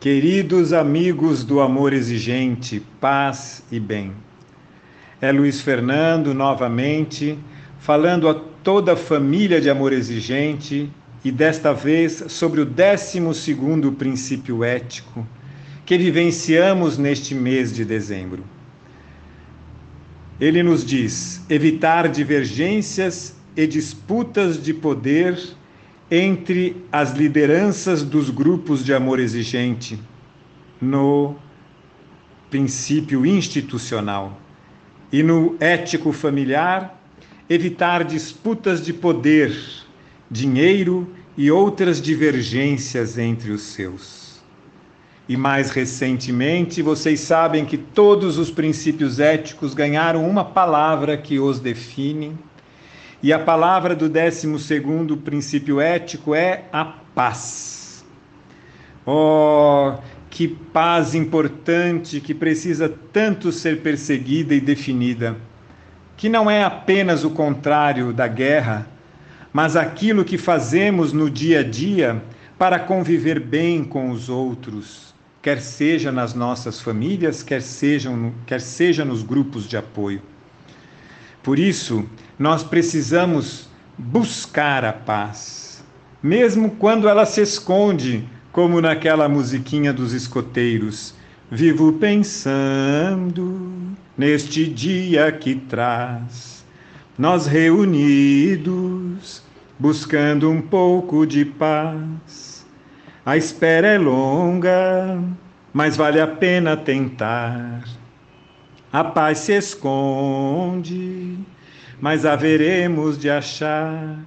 Queridos amigos do amor exigente, paz e bem. É Luiz Fernando novamente falando a toda a família de amor exigente e desta vez sobre o 12 princípio ético que vivenciamos neste mês de dezembro. Ele nos diz: evitar divergências e disputas de poder entre as lideranças dos grupos de amor exigente no princípio institucional e no ético familiar, evitar disputas de poder, dinheiro e outras divergências entre os seus. E mais recentemente, vocês sabem que todos os princípios éticos ganharam uma palavra que os define e a palavra do 12 princípio ético é a paz. Oh, que paz importante que precisa tanto ser perseguida e definida, que não é apenas o contrário da guerra, mas aquilo que fazemos no dia a dia para conviver bem com os outros, quer seja nas nossas famílias, quer, sejam, quer seja nos grupos de apoio. Por isso, nós precisamos buscar a paz, mesmo quando ela se esconde, como naquela musiquinha dos escoteiros. Vivo pensando neste dia que traz, nós reunidos, buscando um pouco de paz. A espera é longa, mas vale a pena tentar. A paz se esconde, mas haveremos de achar.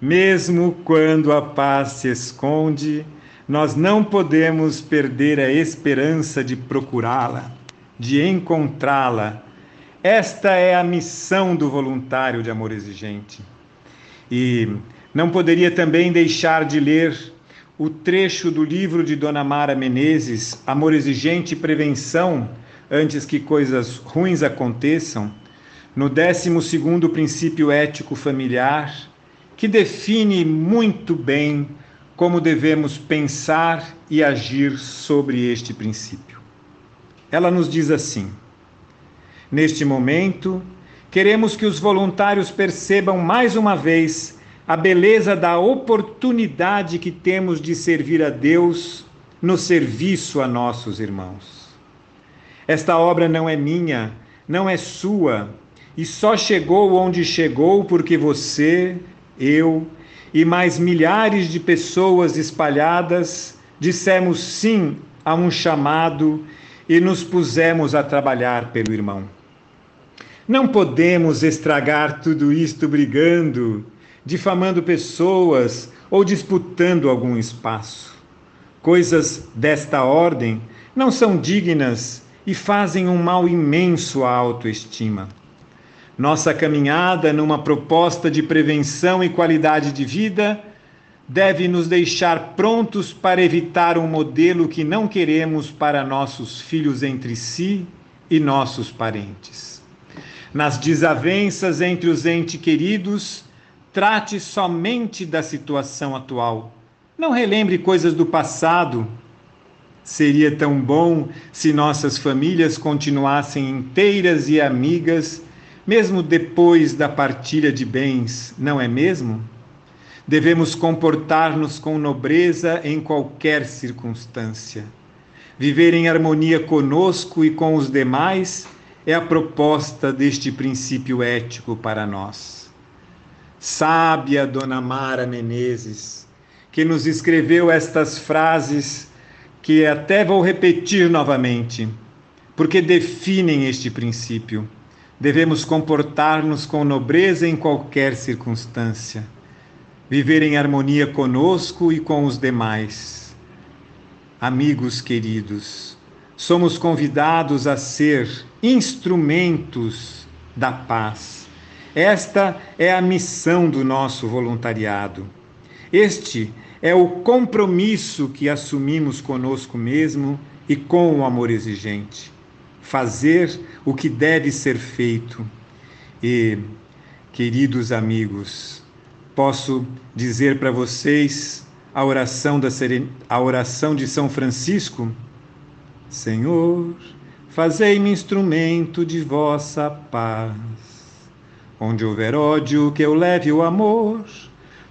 Mesmo quando a paz se esconde, nós não podemos perder a esperança de procurá-la, de encontrá-la. Esta é a missão do voluntário de amor exigente. E não poderia também deixar de ler o trecho do livro de Dona Mara Menezes, Amor Exigente e Prevenção, antes que coisas ruins aconteçam, no 12 princípio ético familiar, que define muito bem como devemos pensar e agir sobre este princípio. Ela nos diz assim: Neste momento, queremos que os voluntários percebam mais uma vez a beleza da oportunidade que temos de servir a Deus no serviço a nossos irmãos. Esta obra não é minha, não é sua, e só chegou onde chegou porque você, eu e mais milhares de pessoas espalhadas dissemos sim a um chamado e nos pusemos a trabalhar pelo irmão. Não podemos estragar tudo isto brigando, difamando pessoas ou disputando algum espaço. Coisas desta ordem não são dignas e fazem um mal imenso à autoestima. Nossa caminhada numa proposta de prevenção e qualidade de vida deve nos deixar prontos para evitar um modelo que não queremos para nossos filhos entre si e nossos parentes. Nas desavenças entre os entes queridos, trate somente da situação atual. Não relembre coisas do passado Seria tão bom se nossas famílias continuassem inteiras e amigas, mesmo depois da partilha de bens, não é mesmo? Devemos comportar-nos com nobreza em qualquer circunstância. Viver em harmonia conosco e com os demais é a proposta deste princípio ético para nós. Sábia Dona Mara Menezes, que nos escreveu estas frases que até vou repetir novamente, porque definem este princípio. Devemos comportar-nos com nobreza em qualquer circunstância, viver em harmonia conosco e com os demais. Amigos queridos, somos convidados a ser instrumentos da paz. Esta é a missão do nosso voluntariado. Este é o compromisso que assumimos conosco mesmo e com o amor exigente. Fazer o que deve ser feito. E, queridos amigos, posso dizer para vocês a oração, da seren... a oração de São Francisco? Senhor, fazei-me instrumento de vossa paz. Onde houver ódio, que eu leve o amor.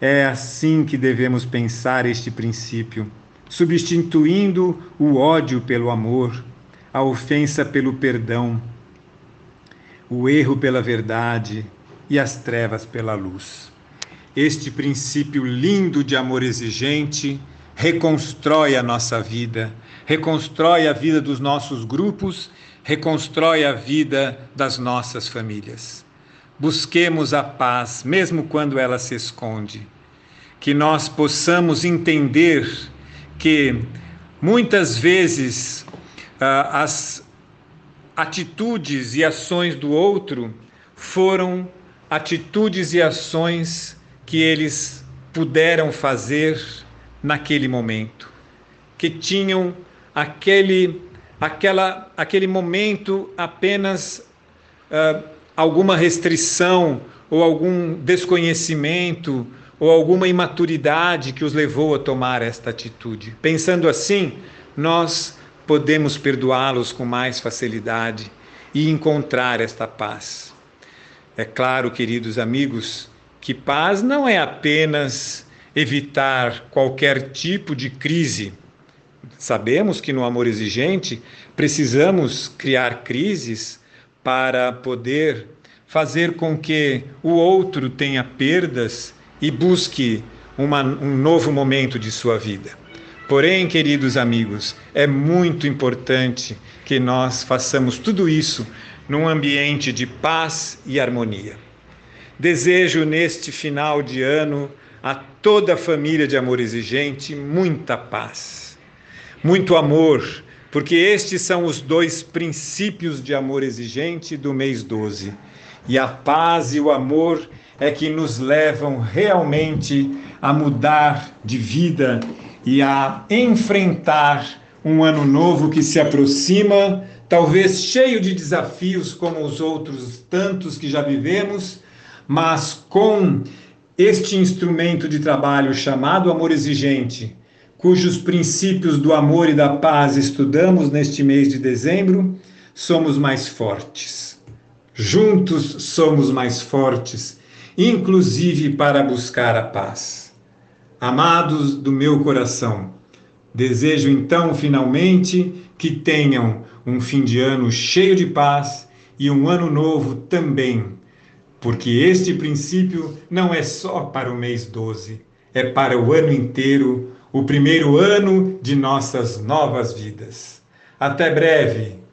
é assim que devemos pensar este princípio, substituindo o ódio pelo amor, a ofensa pelo perdão, o erro pela verdade e as trevas pela luz. Este princípio lindo de amor exigente reconstrói a nossa vida, reconstrói a vida dos nossos grupos, reconstrói a vida das nossas famílias busquemos a paz, mesmo quando ela se esconde. Que nós possamos entender que muitas vezes ah, as atitudes e ações do outro foram atitudes e ações que eles puderam fazer naquele momento, que tinham aquele, aquela, aquele momento apenas uh, alguma restrição ou algum desconhecimento ou alguma imaturidade que os levou a tomar esta atitude. Pensando assim, nós podemos perdoá-los com mais facilidade e encontrar esta paz. É claro, queridos amigos, que paz não é apenas evitar qualquer tipo de crise. Sabemos que no amor exigente precisamos criar crises para poder fazer com que o outro tenha perdas e busque uma, um novo momento de sua vida. Porém, queridos amigos, é muito importante que nós façamos tudo isso num ambiente de paz e harmonia. Desejo neste final de ano a toda a família de Amor Exigente muita paz, muito amor, porque estes são os dois princípios de amor exigente do mês 12. E a paz e o amor é que nos levam realmente a mudar de vida e a enfrentar um ano novo que se aproxima, talvez cheio de desafios como os outros tantos que já vivemos, mas com este instrumento de trabalho chamado amor exigente cujos princípios do amor e da paz estudamos neste mês de dezembro, somos mais fortes. Juntos somos mais fortes, inclusive para buscar a paz. Amados do meu coração, desejo então finalmente que tenham um fim de ano cheio de paz e um ano novo também, porque este princípio não é só para o mês 12, é para o ano inteiro o primeiro ano de nossas novas vidas. Até breve!